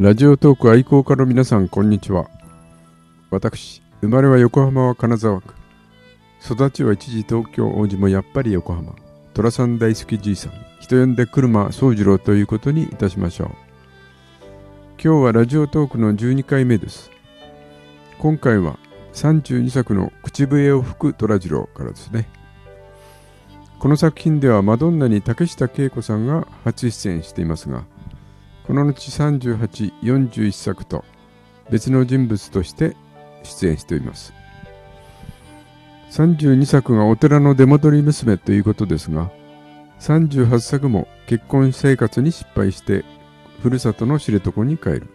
ラジオトーク愛好家の皆さん、こんにちは。私、生まれは横浜は金沢区。育ちは一時東京王子もやっぱり横浜。寅さん大好きじいさん。人呼んで車宗次郎ということにいたしましょう。今日はラジオトークの12回目です。今回は32作の口笛を吹く虎次郎からですね。この作品ではマドンナに竹下恵子さんが初出演していますが、この後38、41作と別の人物として出演しています。32作がお寺の出戻り娘ということですが、38作も結婚生活に失敗してふるさとの知床に帰る。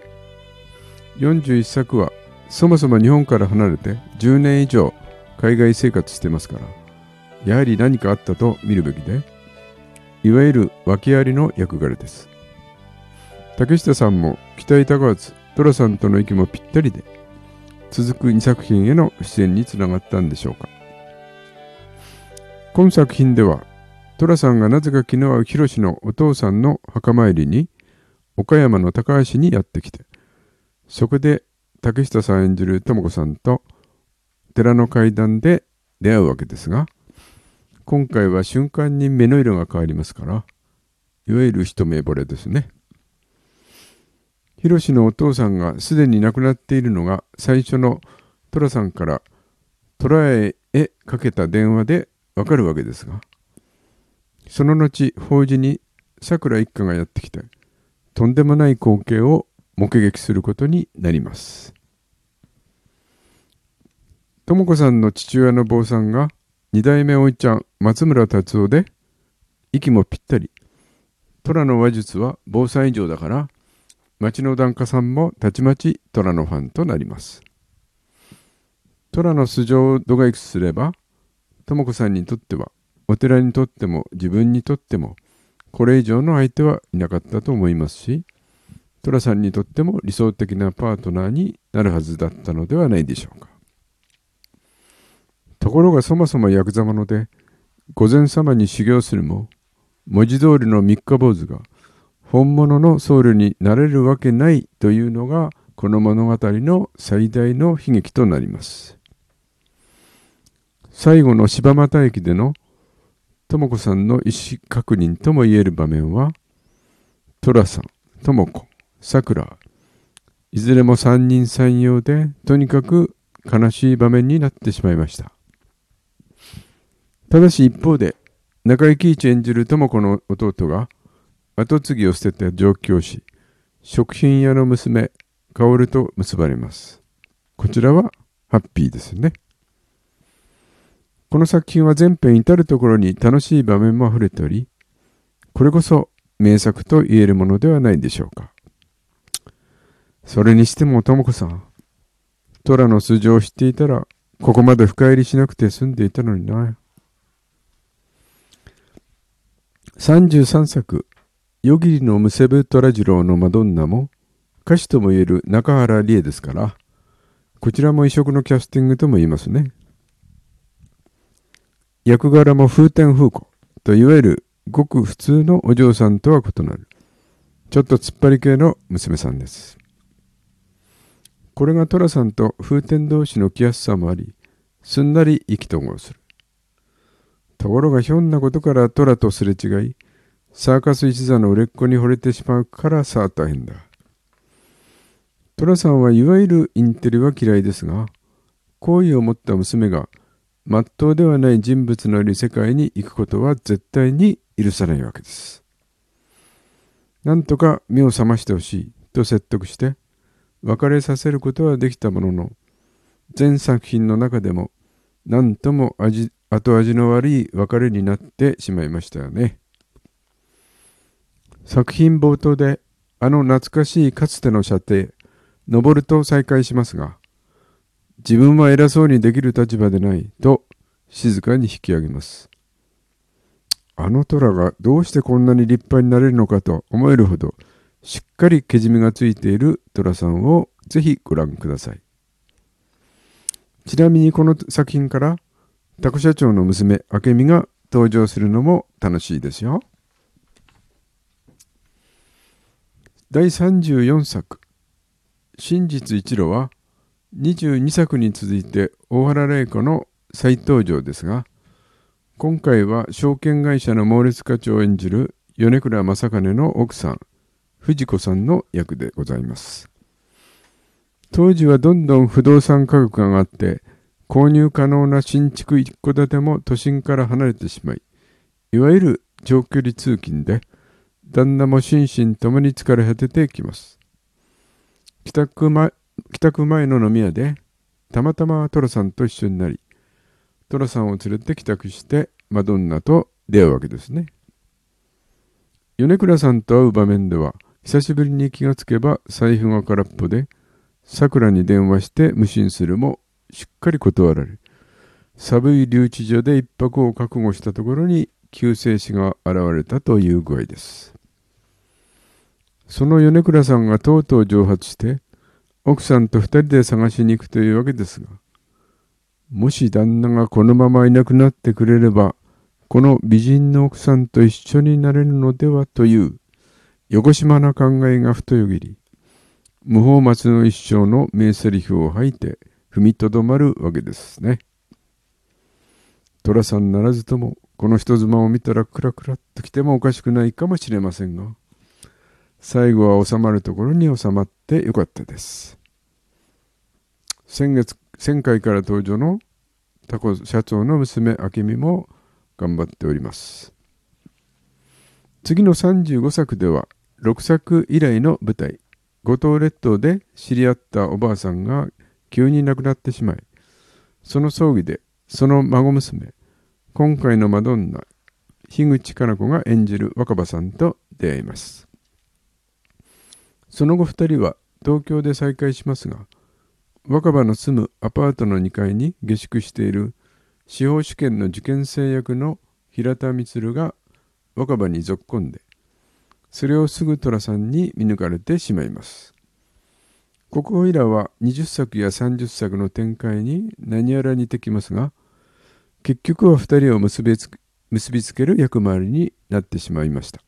41作はそもそも日本から離れて10年以上海外生活してますから、やはり何かあったと見るべきで、いわゆる訳ありの役柄です。竹下さんも期待高わず、寅さんとの息もぴったりで、続く2作品への出演につながったんでしょうか。今作品では、寅さんがなぜか気の合う広のお父さんの墓参りに、岡山の高橋にやってきて、そこで竹下さん演じる智子さんと寺の階段で出会うわけですが、今回は瞬間に目の色が変わりますから、いわゆる一目惚れですね。ヒロシのお父さんがすでに亡くなっているのが最初のトラさんからトラへへかけた電話でわかるわけですが、その後、法事に桜一家がやってきて、とんでもない光景を目撃することになります。とも子さんの父親の坊さんが二代目おいちゃん松村達夫で息もぴったり。虎の話術は坊さん以上だから町の檀家さんもたちまち虎のファンとなります。虎の素性を度外視すれば、智子さんにとっては、お寺にとっても自分にとっても、これ以上の相手はいなかったと思いますし、寅さんにとっても理想的なパートナーになるはずだったのではないでしょうか。ところがそもそもヤクザ者で、御前様に修行するも、文字通りの三日坊主が本物の僧侶になれるわけないというのがこの物語の最大の悲劇となります。最後の柴又駅での智子さんの意思確認とも言える場面は、寅さん、智子、桜、いずれも三人三様で、とにかく悲しい場面になってしまいました。ただし一方で、中井貴一演じる智子の弟が、後継ぎを捨てて上京し、食品屋の娘、薫と結ばれます。こちらはハッピーですね。この作品は全編至るところに楽しい場面も溢れており、これこそ名作と言えるものではないでしょうか。それにしても、とも子さん、虎の素性を知っていたら、ここまで深入りしなくて済んでいたのにな。33作、夜霧のむせぶ虎次郎のマドンナも歌手とも言える中原理恵ですから、こちらも異色のキャスティングとも言いますね。役柄も風天風子といわゆるごく普通のお嬢さんとは異なる、ちょっと突っ張り系の娘さんです。これが寅さんと風天同士の来やすさもあり、すんなり意気投合する。ところがひょんなことから虎とすれ違い、サーカス一座の売れっ子に惚れてしまうからさあ大変だ。寅さんはいわゆるインテリは嫌いですが、好意を持った娘が、まっとうではない人物のいる世界に行くことは絶対に許さないわけです。なんとか目を覚ましてほしいと説得して、別れさせることはできたものの、全作品の中でも、何とも味後味の悪い別れになってしまいましたよね。作品冒頭であの懐かしいかつての射程、登ると再開しますが、自分は偉そうにできる立場でないと静かに引き上げます。あの虎がどうしてこんなに立派になれるのかと思えるほどしっかりけじめがついている虎さんをぜひご覧ください。ちなみにこの作品からタコ社長の娘明美が登場するのも楽しいですよ。第34作真実一路は22作に続いて大原玲子の再登場ですが、今回は証券会社の猛烈課長を演じる米倉正兼の奥さん、藤子さんの役でございます。当時はどんどん不動産価格が上がって、購入可能な新築一戸建ても都心から離れてしまい、いわゆる長距離通勤で、旦那も心身ともに疲れ果ててきます。帰宅前帰宅前の飲み屋で、たまたま寅さんと一緒になり、寅さんを連れて帰宅してマドンナと出会うわけですね。米倉さんと会う場面では、久しぶりに気がつけば財布が空っぽで、さくらに電話して無心するもしっかり断られ、寒い留置所で一泊を覚悟したところに救世主が現れたという具合です。その米倉さんがとうとう蒸発して、奥さんと二人で探しに行くというわけですが、もし旦那がこのままいなくなってくれれば、この美人の奥さんと一緒になれるのではという、よこしまな考えがふとよぎり、無法末の一生の名セリフを吐いて踏みとどまるわけですね。寅さんならずともこの人妻を見たらクラクラっと来てもおかしくないかもしれませんが最後は収まるところに収まってよかったです。先月前回から登場のタコ社長の娘明美も頑張っております。次の35作では6作以来の舞台五島列島で知り合ったおばあさんが急に亡くなってしまい、その葬儀でその孫娘、今回のマドンナ、樋口加奈子が演じる若葉さんと出会います。その後2人は東京で再会しますが、若葉の住むアパートの2階に下宿している司法試験の受験生役の平田充が若葉にぞっこんで、それをすぐ寅さんに見抜かれてしまいます。国宝イラは20作や30作の展開に何やら似てきますが、結局は2人を結びつける役回りになってしまいました。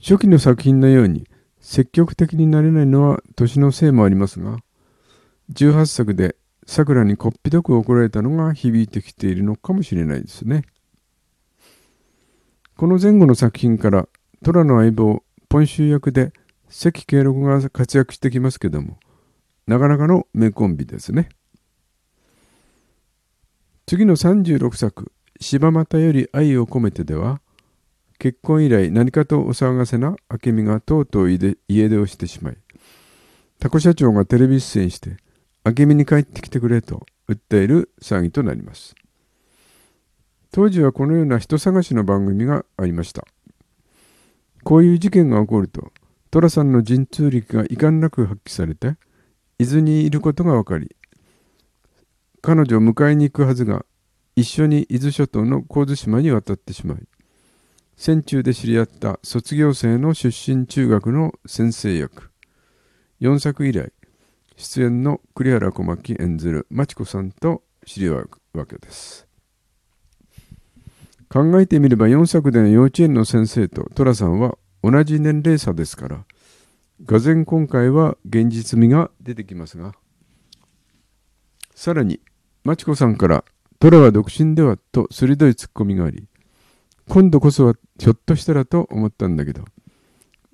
初期の作品のように積極的になれないのは年のせいもありますが、18作で桜にこっぴどく怒られたのが響いてきているのかもしれないですね。この前後の作品から虎の相棒ポンシュ役で関慶六が活躍してきますけどもなかなかの名コンビですね次の36作「柴又より愛を込めて」では結婚以来何かとお騒がせな明美がとうとう家出をしてしまいタコ社長がテレビ出演して明美に帰ってきてくれと訴える騒ぎとなります当時はこのような人探しの番組がありました。こういう事件が起こると、寅さんの神通力が遺憾なく発揮されて、伊豆にいることが分かり、彼女を迎えに行くはずが、一緒に伊豆諸島の神津島に渡ってしまい、戦中で知り合った卒業生の出身中学の先生役、4作以来、出演の栗原小牧演ずる真知子さんと知り合うわけです。考えてみれば4作での幼稚園の先生と寅さんは同じ年齢差ですから、がぜ今回は現実味が出てきますが、さらに、マチコさんから寅は独身ではと鋭いツッコミがあり、今度こそはひょっとしたらと思ったんだけど、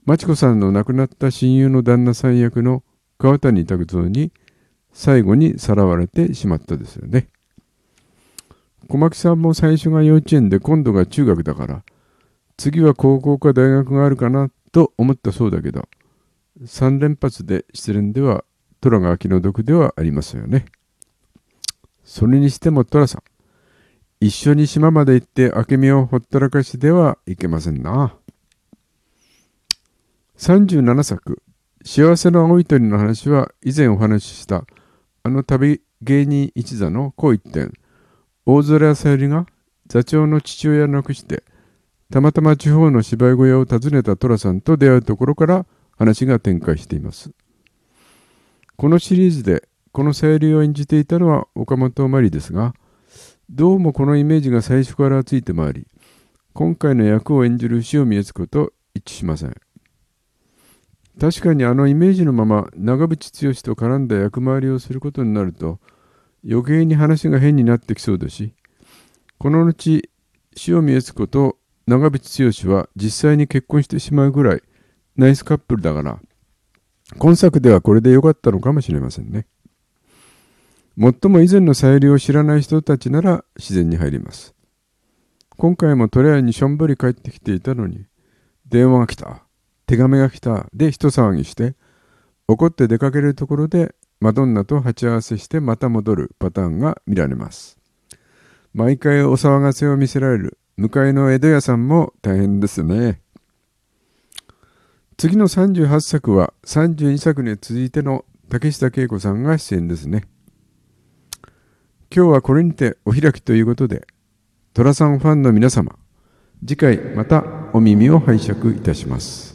マチコさんの亡くなった親友の旦那さん役の川谷拓三に最後にさらわれてしまったですよね。小牧さんも最初が幼稚園で今度が中学だから、次は高校か大学があるかなと思ったそうだけど、3連発で失恋では虎が気の毒ではありますよね。それにしても虎さん、一緒に島まで行って明美をほったらかしではいけませんな。37作、幸せの青い鳥の話は以前お話ししたあの旅芸人一座のう一点、大空さゆりが座長の父親を亡くして、たまたま地方の芝居小屋を訪ねた寅さんと出会うところから話が展開しています。このシリーズでこのさゆりを演じていたのは岡本真理ですが、どうもこのイメージが最初からついて回り、今回の役を演じる塩見悦子と一致しません。確かにあのイメージのまま長渕剛と絡んだ役回りをすることになると余計に話が変になってきそうだしこの後塩見悦子と長渕剛は実際に結婚してしまうぐらいナイスカップルだから今作ではこれで良かったのかもしれませんねもっとも以前のさゆりを知らない人たちなら自然に入ります。今回もトレアにしょんぼり帰ってきていたのに電話が来た手紙が来たで一騒ぎして怒って出かけるところでマドンナと鉢合わせしてまた戻るパターンが見られます。毎回お騒がせを見せられる向かいの江戸屋さんも大変ですね。次の38作は32作に続いての竹下恵子さんが出演ですね。今日はこれにてお開きということで寅さんファンの皆様次回またお耳を拝借いたします。